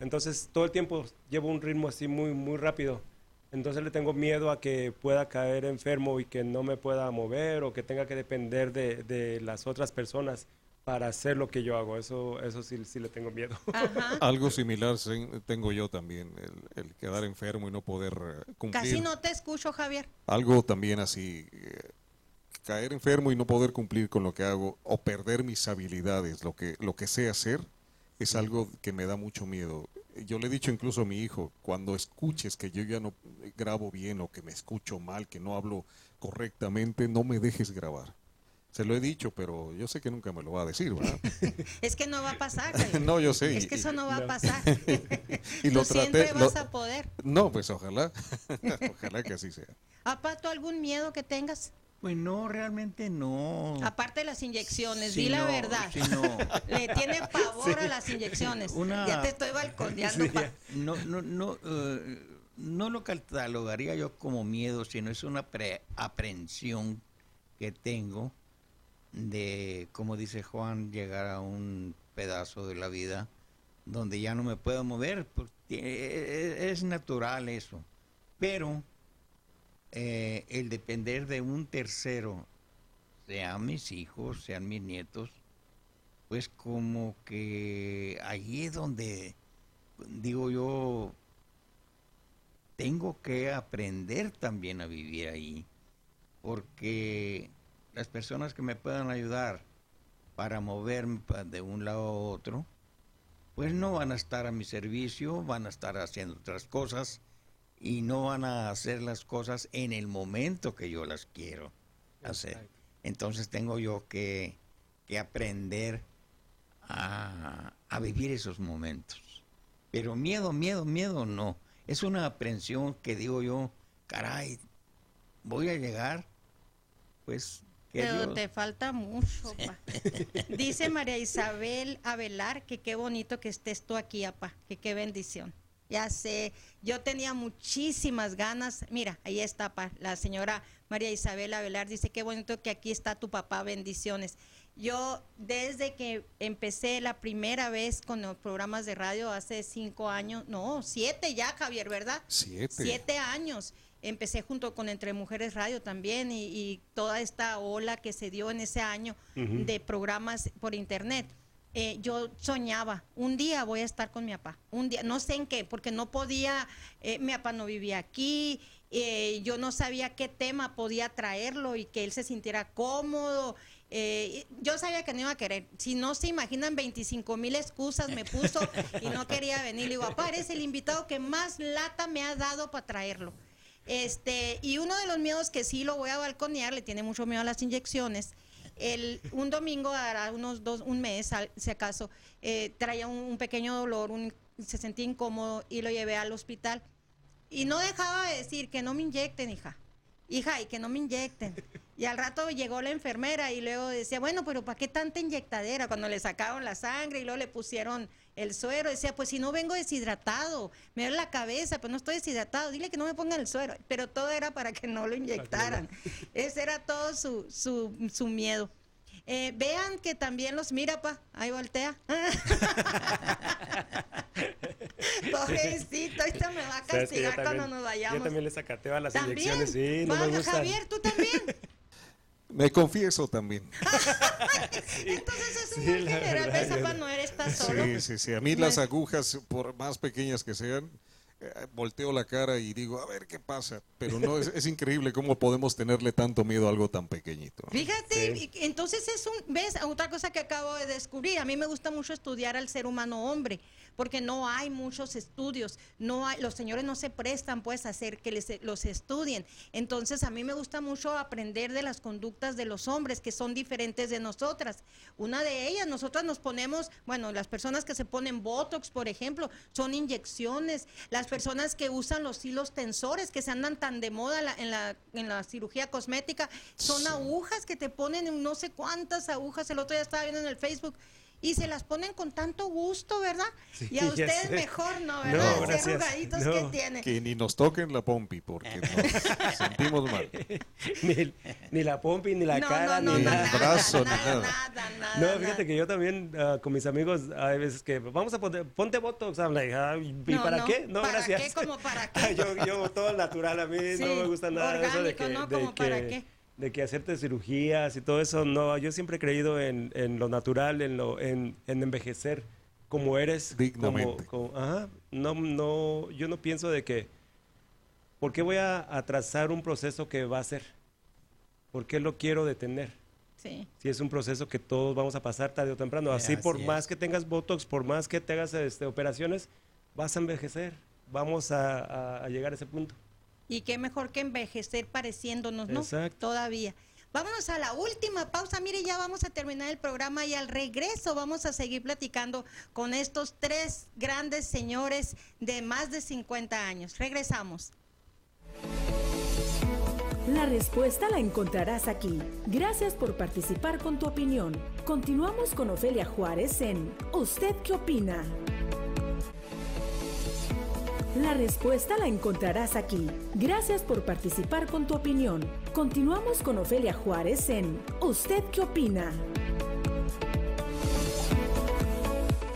Entonces todo el tiempo llevo un ritmo así muy, muy rápido. Entonces le tengo miedo a que pueda caer enfermo y que no me pueda mover o que tenga que depender de, de las otras personas para hacer lo que yo hago. Eso, eso sí, sí le tengo miedo. [LAUGHS] Algo similar tengo yo también, el, el, quedar enfermo y no poder eh, cumplir. Casi no te escucho, Javier. Algo también así, eh, caer enfermo y no poder cumplir con lo que hago o perder mis habilidades, lo que, lo que sé hacer, es algo que me da mucho miedo. Yo le he dicho incluso a mi hijo, cuando escuches que yo ya no grabo bien o que me escucho mal, que no hablo correctamente, no me dejes grabar. Se lo he dicho, pero yo sé que nunca me lo va a decir, ¿verdad? [LAUGHS] es que no va a pasar. [LAUGHS] no, yo sé. Es que eso no va a pasar. [LAUGHS] y lo Tú siempre vas a poder. No, pues ojalá. ojalá que así sea. Apato, ¿algún miedo que tengas? Pues no, realmente no. Aparte de las inyecciones, di la verdad. [LAUGHS] Le tiene pavor a las inyecciones. Ya te estoy balconeando. [LAUGHS] No, no, no, eh, no lo catalogaría yo como miedo, sino es una aprensión que tengo de, como dice Juan, llegar a un pedazo de la vida donde ya no me puedo mover. Porque e, e, es natural eso. Pero eh, el depender de un tercero, sean mis hijos, sean mis nietos, pues como que allí es donde, digo yo, tengo que aprender también a vivir ahí, porque las personas que me puedan ayudar para moverme de un lado a otro, pues no van a estar a mi servicio, van a estar haciendo otras cosas y no van a hacer las cosas en el momento que yo las quiero hacer. Entonces tengo yo que, aprender a, a, vivir esos momentos. Pero miedo, miedo, miedo no. Es una aprensión que digo yo, caray, voy a llegar, pues... Pero te falta mucho, pa. Dice María Isabel Avelar que qué bonito que estés tú aquí, apa, que qué bendición. Ya sé, yo tenía muchísimas ganas. Mira, ahí está la señora María Isabela Velar. Dice, qué bonito que aquí está tu papá, bendiciones. Yo desde que empecé la primera vez con los programas de radio hace cinco años, no, siete ya, Javier, ¿verdad? Siete. Siete años. Empecé junto con Entre Mujeres Radio también y, toda esta ola que se dio en ese año de programas por internet. Eh, yo soñaba, un día voy a estar con mi papá, un día, no sé en qué, porque no podía, eh, mi papá no vivía aquí, eh, yo no sabía qué tema podía traerlo y que él se sintiera cómodo. yo sabía que no iba a querer. Si no se imaginan, 25 mil excusas me puso y no quería venir. Le digo, papá, eres el invitado que más lata me ha dado para traerlo. Este, y uno de los miedos que sí lo voy a balconear, le tiene mucho miedo a las inyecciones, el, un domingo, hará unos dos, un mes, si acaso, eh, traía un, un pequeño dolor, un- se sentía incómodo y lo llevé al hospital. Y no dejaba de decir que no me inyecten, hija. Hija, y que no me inyecten. Y al rato llegó la enfermera y luego decía, bueno, pero ¿para qué tanta inyectadera? Cuando le sacaron la sangre y luego le pusieron el suero, decía, pues si no vengo deshidratado, me duele la cabeza, pues no estoy deshidratado, dile que no me pongan el suero. Pero todo era para que no lo inyectaran. [LAUGHS] Ese era todo su, su, su miedo. Eh, vean que también los mira, pa, ahí voltea. [LAUGHS] Pobrecito, ahorita me va a yo castigar cuando también- nos Yo vayamos. también le sacateo a las ¿También? inyecciones, sí, no me. Javier, tú también. [LAUGHS] Me confieso también. [LAUGHS] Entonces es un Sí, general, yo papá, no. eres estás [LAUGHS] solo. Sí, sí, sí. A mí No las es- agujas, por más pequeñas que sean, volteo la cara y digo, a ver qué pasa. Pero no, es, es increíble cómo podemos tenerle tanto miedo a algo tan pequeñito. ¿no? Fíjate, Sí. entonces es un, ves, otra cosa que acabo de descubrir, a mí me gusta mucho estudiar al ser humano hombre, porque no hay muchos estudios, no hay, los señores no se prestan pues a hacer que les, los estudien. Entonces a mí me gusta mucho aprender de las conductas de los hombres que son diferentes de nosotras. Una de ellas, nosotras nos ponemos, bueno, las personas que se ponen Botox, por ejemplo, son inyecciones. Las personas que usan los hilos tensores, que se andan tan de moda la- en, la, en la cirugía cosmética, son agujas que te ponen en no sé cuántas agujas. El otro día estaba viendo en el Facebook. Y se las ponen con tanto gusto, ¿verdad? Sí, y a [LAUGHS] ustedes sé. mejor, ¿no? No, ¿Verdad? Así gracias. arrugaditos No. que tienen. Que ni nos toquen la pompi, porque nos [LAUGHS] sentimos mal. [LAUGHS] ni, ni la pompi, ni la no, cara, no, no, ni nada, brazo, ni nada, nada. nada, nada, No, nada. fíjate que yo también ah, con mis amigos hay veces que vamos a poner, ponte Botox, I'm like, ah, ¿y No, para no, qué? No, ¿para gracias. qué? ¿Cómo para qué? Yo, yo todo natural a mí, Sí, no me gusta nada de eso de orgánico, que, ¿no? de ¿Cómo para que- qué? De que hacerte cirugías y todo eso, no, yo siempre he creído en, en lo natural, en, lo, en, en envejecer como eres. Dignamente. Como, como- ajá, no, no, yo no pienso de que, ¿por qué voy a atrasar un proceso que va a ser? ¿Por qué lo quiero detener? Sí. Si es un proceso que todos vamos a pasar tarde o temprano. Así, Así por es. más que tengas Botox, por más que te hagas este, operaciones, vas a envejecer. Vamos a, a- a llegar a ese punto. Y qué mejor que envejecer pareciéndonos, ¿no? Exacto. Todavía. Vámonos a la última pausa. Mire, ya vamos a terminar el programa y al regreso vamos a seguir platicando con estos tres grandes señores de más de 50 años. Regresamos. La respuesta la encontrarás aquí. Gracias por participar con tu opinión. Continuamos con Ofelia Juárez en ¿Usted qué opina? La respuesta la encontrarás aquí. Gracias por participar con tu opinión. Continuamos con Ofelia Juárez en ¿Usted qué opina?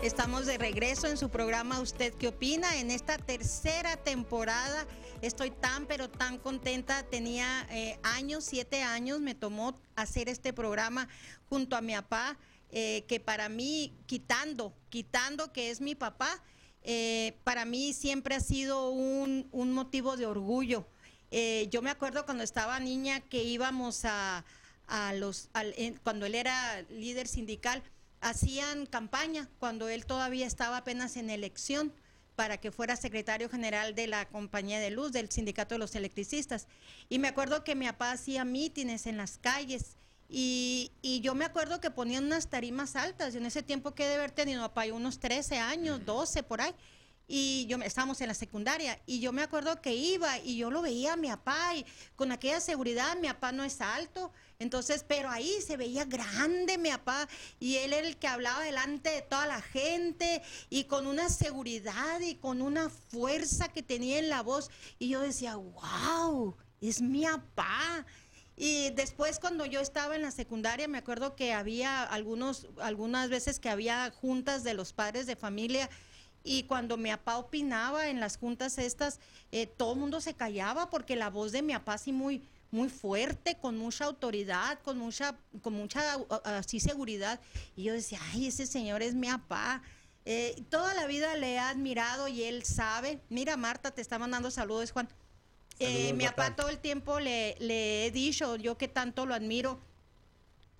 Estamos de regreso en su programa ¿Usted qué opina? En esta tercera temporada estoy tan pero tan contenta. Tenía eh, años, siete años, me tomó hacer este programa junto a mi papá, eh, que para mí, quitando, quitando que es mi papá, eh, para mí siempre ha sido un, un motivo de orgullo. Eh, yo me acuerdo cuando estaba niña que íbamos a, a los, cuando él era líder sindical, hacían campaña cuando él todavía estaba apenas en elección para que fuera secretario general de la compañía de luz, del sindicato de los electricistas. Y me acuerdo que mi papá hacía mítines en las calles y, y yo me acuerdo que ponían unas tarimas altas. Yo en ese tiempo que de haber tenido papá unos 13 años, 12 por ahí. Y yo estábamos en la secundaria y yo me acuerdo que iba y yo lo veía a mi papá y con aquella seguridad, mi papá no es alto, entonces, pero ahí se veía grande mi papá y él era el que hablaba delante de toda la gente y con una seguridad y con una fuerza que tenía en la voz y yo decía, wow, es mi papá. Y después cuando yo estaba en la secundaria, me acuerdo que había algunos, algunas veces que había juntas de los padres de familia y cuando mi papá opinaba en las juntas estas, eh, todo el mundo se callaba porque la voz de mi papá así muy, muy fuerte, con mucha autoridad, con mucha, con mucha así seguridad. Y yo decía, ay, ese señor es mi papá. Eh, toda la vida le he admirado y él sabe. Mira, Marta, te está mandando saludos, Juan. Eh, mi papá todo el tiempo le, le he dicho, yo que tanto lo admiro,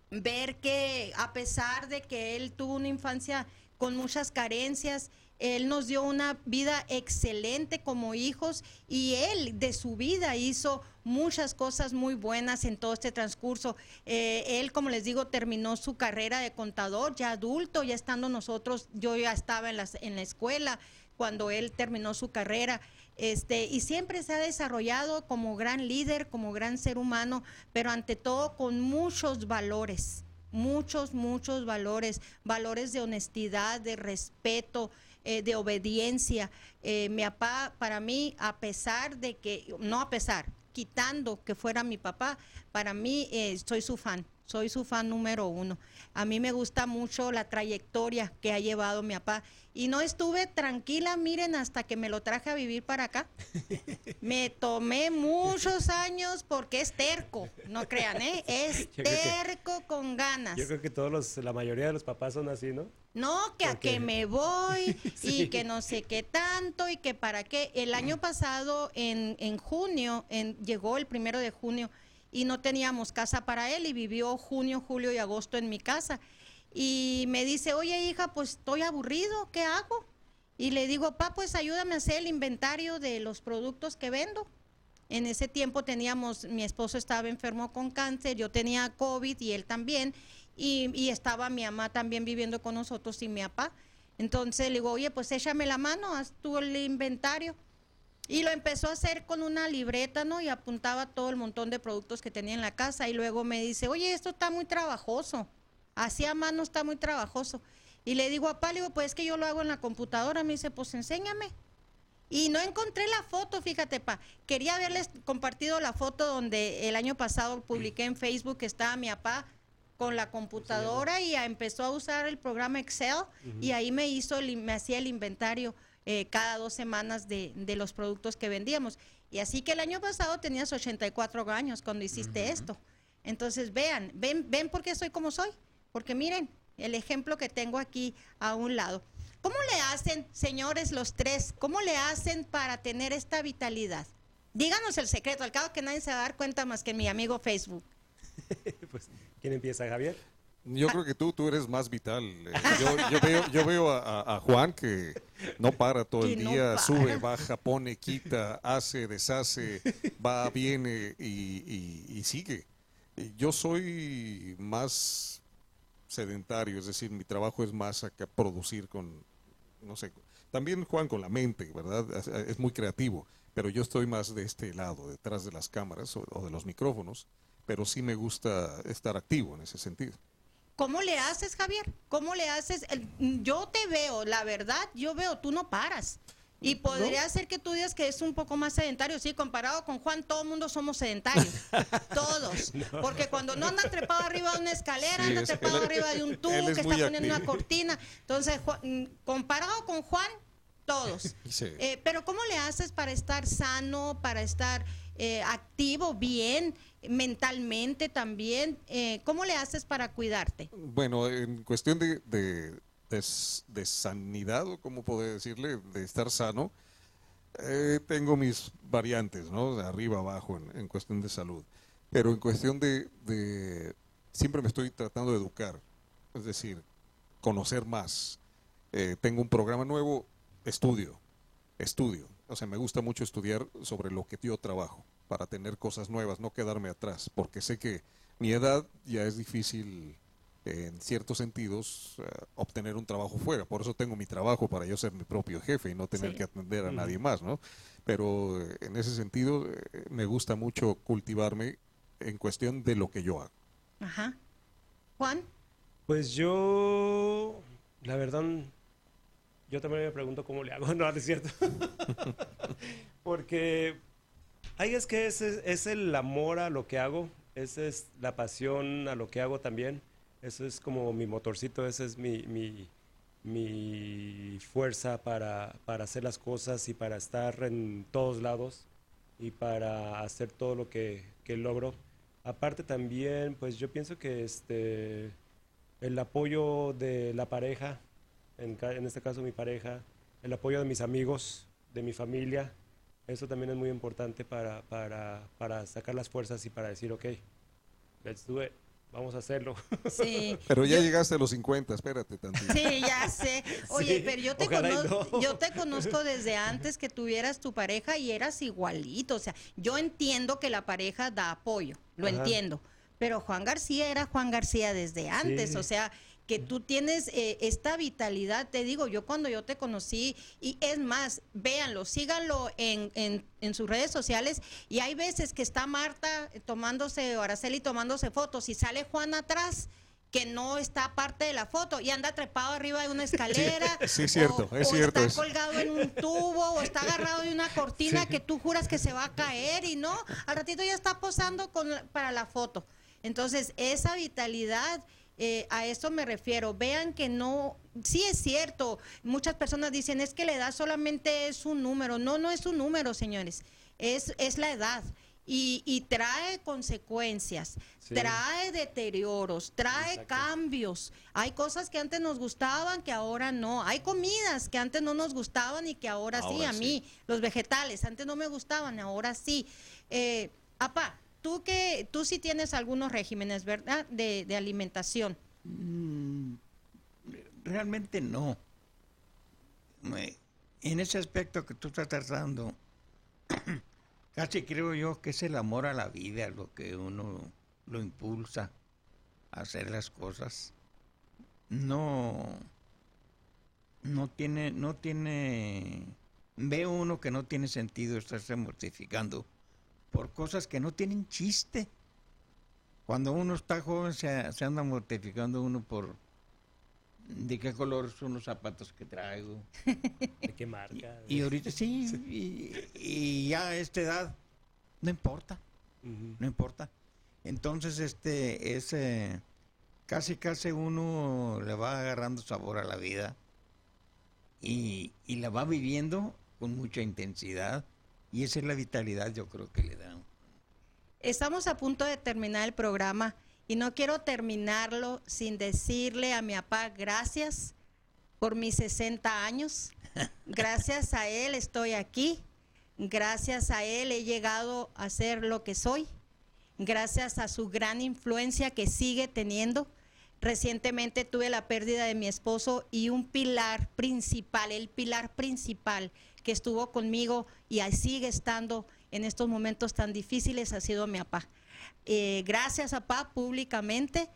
ver que a pesar de que él tuvo una infancia con muchas carencias, Él nos dio una vida excelente como hijos y él de su vida hizo muchas cosas muy buenas en todo este transcurso. Eh, él, como les digo, terminó su carrera de contador ya adulto, ya estando nosotros, yo ya estaba en, en la escuela cuando él terminó su carrera. Este, y siempre se ha desarrollado como gran líder, como gran ser humano, pero ante todo con muchos valores, muchos, muchos valores, valores de honestidad, de respeto, eh, de obediencia. Eh, mi papá, para mí, a pesar de que, no a pesar, quitando que fuera mi papá, para mí eh, soy su fan, soy su fan número uno. A mí me gusta mucho la trayectoria que ha llevado mi papá y no estuve tranquila, miren, hasta que me lo traje a vivir para acá. [LAUGHS] Me tomé muchos años porque es terco, no crean, ¿eh? [LAUGHS] Es terco con ganas. Yo creo que todos los, la mayoría de los papás son así, ¿no? No, que a que me voy [LAUGHS] y que no sé qué tanto y que para qué. El año pasado, en, en junio, en, llegó el primero de junio y no teníamos casa para él y vivió junio, julio y agosto en mi casa y me dice, oye hija, pues estoy aburrido, ¿qué hago? Y le digo, papá, pues ayúdame a hacer el inventario de los productos que vendo. En ese tiempo teníamos, mi esposo estaba enfermo con cáncer, yo tenía COVID y él también, y, estaba mi mamá también viviendo con nosotros y mi papá. Entonces le digo, oye, pues échame la mano, haz tú el inventario. Y lo empezó a hacer con una libreta, ¿no? Y apuntaba todo el montón de productos que tenía en la casa. Y luego me dice, oye, esto está muy trabajoso. Así a mano está muy trabajoso. Y le digo a Pali, pues es que yo lo hago en la computadora. Me dice, pues enséñame. Y no encontré la foto, fíjate, pa. Quería haberles compartido la foto donde el año pasado publiqué en Facebook que estaba mi papá con la computadora y empezó a usar el programa Excel y ahí me hizo, me hacía el inventario eh, cada dos semanas de, los productos que vendíamos. Y así que el año pasado tenías 84 años cuando hiciste esto. Entonces vean, ven, ven por qué soy como soy. Porque miren, el ejemplo que tengo aquí a un lado. ¿Cómo le hacen, señores, los tres? ¿Cómo le hacen para tener esta vitalidad? Díganos el secreto, al cabo que nadie se va a dar cuenta más que mi amigo Facebook. [LAUGHS] pues, ¿quién empieza, Javier? Yo creo que tú, tú eres más vital. Eh, yo, veo, a, Juan que no para todo el día, sube, baja, pone, quita, hace, deshace, va, viene y, y sigue. Yo soy más sedentario, es decir, mi trabajo es más acá producir con, no sé, también Juan con la mente, ¿verdad? Es muy creativo, pero yo estoy más de este lado, detrás de las cámaras o, de los micrófonos, pero sí me gusta estar activo en ese sentido. ¿Cómo le haces, Javier? ¿Cómo le haces? yo te veo, la verdad, yo veo, tú no paras. Y podría ser que tú digas que es un poco más sedentario, sí, comparado con Juan, todo el mundo somos sedentarios, [LAUGHS] todos. Porque cuando no anda trepado arriba de una escalera, anda trepado arriba de un tubo que está poniendo una cortina. Entonces, mm, comparado con Juan, todos. [LAUGHS] Eh, pero ¿cómo le haces para estar sano, para estar eh, activo, bien, mentalmente también? Eh, ¿Cómo le haces para cuidarte? Bueno, en cuestión de de, sanidad, o como puedo decirle, de estar sano, eh, tengo mis variantes, ¿no? De arriba, abajo, en, cuestión de salud. Pero en cuestión de, siempre me estoy tratando de educar, es decir, conocer más. Eh, tengo un programa nuevo, estudio, estudio. O sea, me gusta mucho estudiar sobre lo que yo trabajo, para tener cosas nuevas, no quedarme atrás, porque sé que mi edad ya es difícil en ciertos sentidos, eh, obtener un trabajo fuera. Por eso tengo mi trabajo para yo ser mi propio jefe y no tener que atender a nadie más, ¿no? Pero eh, en ese sentido eh, me gusta mucho cultivarme en cuestión de lo que yo hago. Ajá. Juan. Pues yo, la verdad, yo también me pregunto cómo le hago, [LAUGHS] no, es cierto. [LAUGHS] Porque ahí es que ese es el amor a lo que hago, esa es la pasión a lo que hago también. Eso es como mi motorcito, esa es mi, mi, mi fuerza para, para, hacer las cosas y para estar en todos lados y para hacer todo lo que, que logro. Aparte también, pues yo pienso que este, el apoyo de la pareja, en, en este caso mi pareja, el apoyo de mis amigos, de mi familia, eso también es muy importante para, para, para sacar las fuerzas y para decir, ok, let's do it. vamos a hacerlo. Sí. [LAUGHS] Pero ya llegaste a los 50, espérate tantito. Sí, ya sé. [LAUGHS] Oye, Sí, pero yo te, conozco, no. yo te conozco desde antes que tuvieras tu pareja y eras igualito. O sea, yo entiendo que la pareja da apoyo, lo Ajá. entiendo. Pero Juan García era Juan García desde antes. Sí. O sea, que tú tienes eh, esta vitalidad, te digo, yo cuando yo te conocí, y es más, véanlo, síganlo en, en, en sus redes sociales, y hay veces que está Marta tomándose, o Araceli tomándose fotos, y sale Juan atrás, que no está parte de la foto, y anda trepado arriba de una escalera, [LAUGHS] sí, es cierto, o, es o cierto está colgado en un tubo, o está agarrado de una cortina Sí. que tú juras que se va a caer, y no, al ratito ya está posando con, para la foto. Entonces, esa vitalidad, eh, a eso me refiero. Vean que no, sí es cierto, muchas personas dicen, es que la edad solamente es un número. No, no es un número, señores, es, es la edad. Y, y trae consecuencias, Sí. trae deterioros, trae Exacto. cambios. Hay cosas que antes nos gustaban que ahora no. Hay comidas que antes no nos gustaban y que ahora, sí. A sí. mí, los vegetales, antes no me gustaban, ahora sí. Eh, apá, tú que tú sí tienes algunos regímenes, ¿verdad? De, alimentación. Mm, Realmente no. En ese aspecto que tú estás tratando, [CLEARS THROAT] casi creo yo que es el amor a la vida lo que uno lo impulsa a hacer las cosas. No, no tiene, no tiene, ve uno que no tiene sentido estarse mortificando por cosas que no tienen chiste. Cuando uno está joven se, se anda mortificando uno por de qué color son los zapatos que traigo. [LAUGHS] ¿De qué marca? Y ahorita [LAUGHS] sí, y, y ya a esta edad no importa, no importa. Entonces este es eh, casi casi uno le va agarrando sabor a la vida y, y la va viviendo con mucha intensidad y esa es la vitalidad yo creo que le da. Estamos a punto de terminar el programa y no quiero terminarlo sin decirle a mi papá gracias por mis 60 años. Gracias a él estoy aquí. Gracias a él he llegado a ser lo que soy. Gracias a su gran influencia que sigue teniendo. Recientemente tuve la pérdida de mi esposo y un pilar principal, el pilar principal que estuvo conmigo y ahí sigue estando en estos momentos tan difíciles ha sido mi papá. Eh, gracias, papá, públicamente.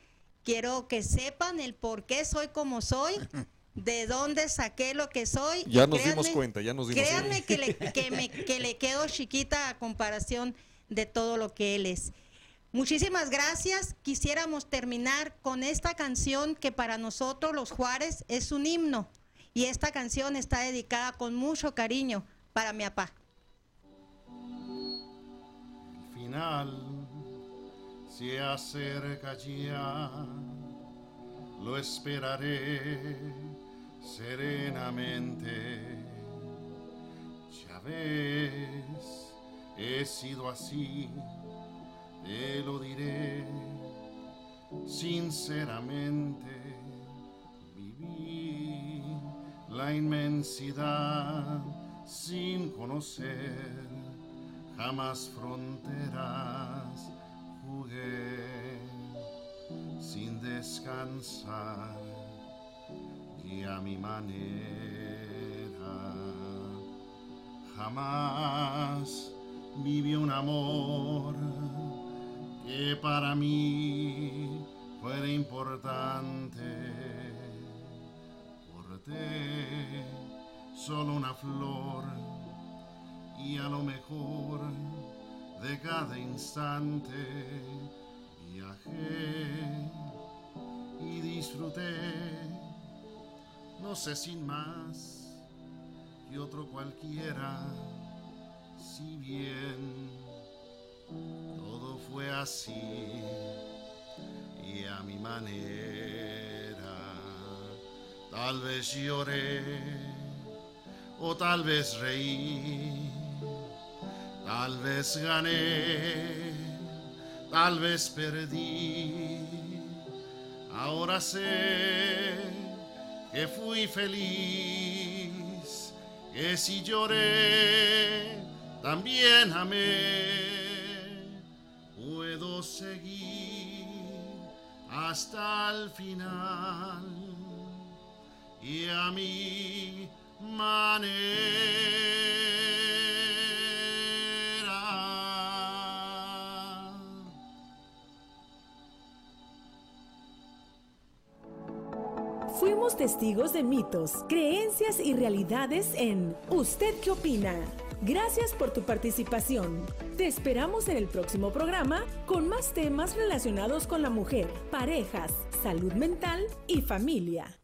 Quiero que sepan el por qué soy como soy, [LAUGHS] de dónde saqué lo que soy. Ya nos dimos créanme- cuenta, ya nos dimos Créanme cuenta. que le, que, me, que le quedo chiquita a comparación de todo lo que él es. Muchísimas gracias. Quisiéramos terminar con esta canción que para nosotros los Juárez es un himno. Y esta canción está dedicada con mucho cariño para mi papá. Final se acerca ya, lo esperaré serenamente. Ya ves, he sido así, te lo diré sinceramente. La inmensidad sin conocer jamás fronteras jugué sin descansar y a mi manera jamás viví un amor que para mí fuera importante solo una flor. Y a lo mejor de cada instante viajé y disfruté, no sé sin más que otro cualquiera, si bien todo fue así y a mi manera, tal vez lloré o tal vez reí, tal vez gané, tal vez perdí. Ahora sé que fui feliz, que si lloré, también amé. Puedo seguir hasta el final y a mi manera. Fuimos testigos de mitos, creencias y realidades en ¿Usted qué opina? Gracias por tu participación. Te esperamos en el próximo programa con más temas relacionados con la mujer, parejas, salud mental y familia.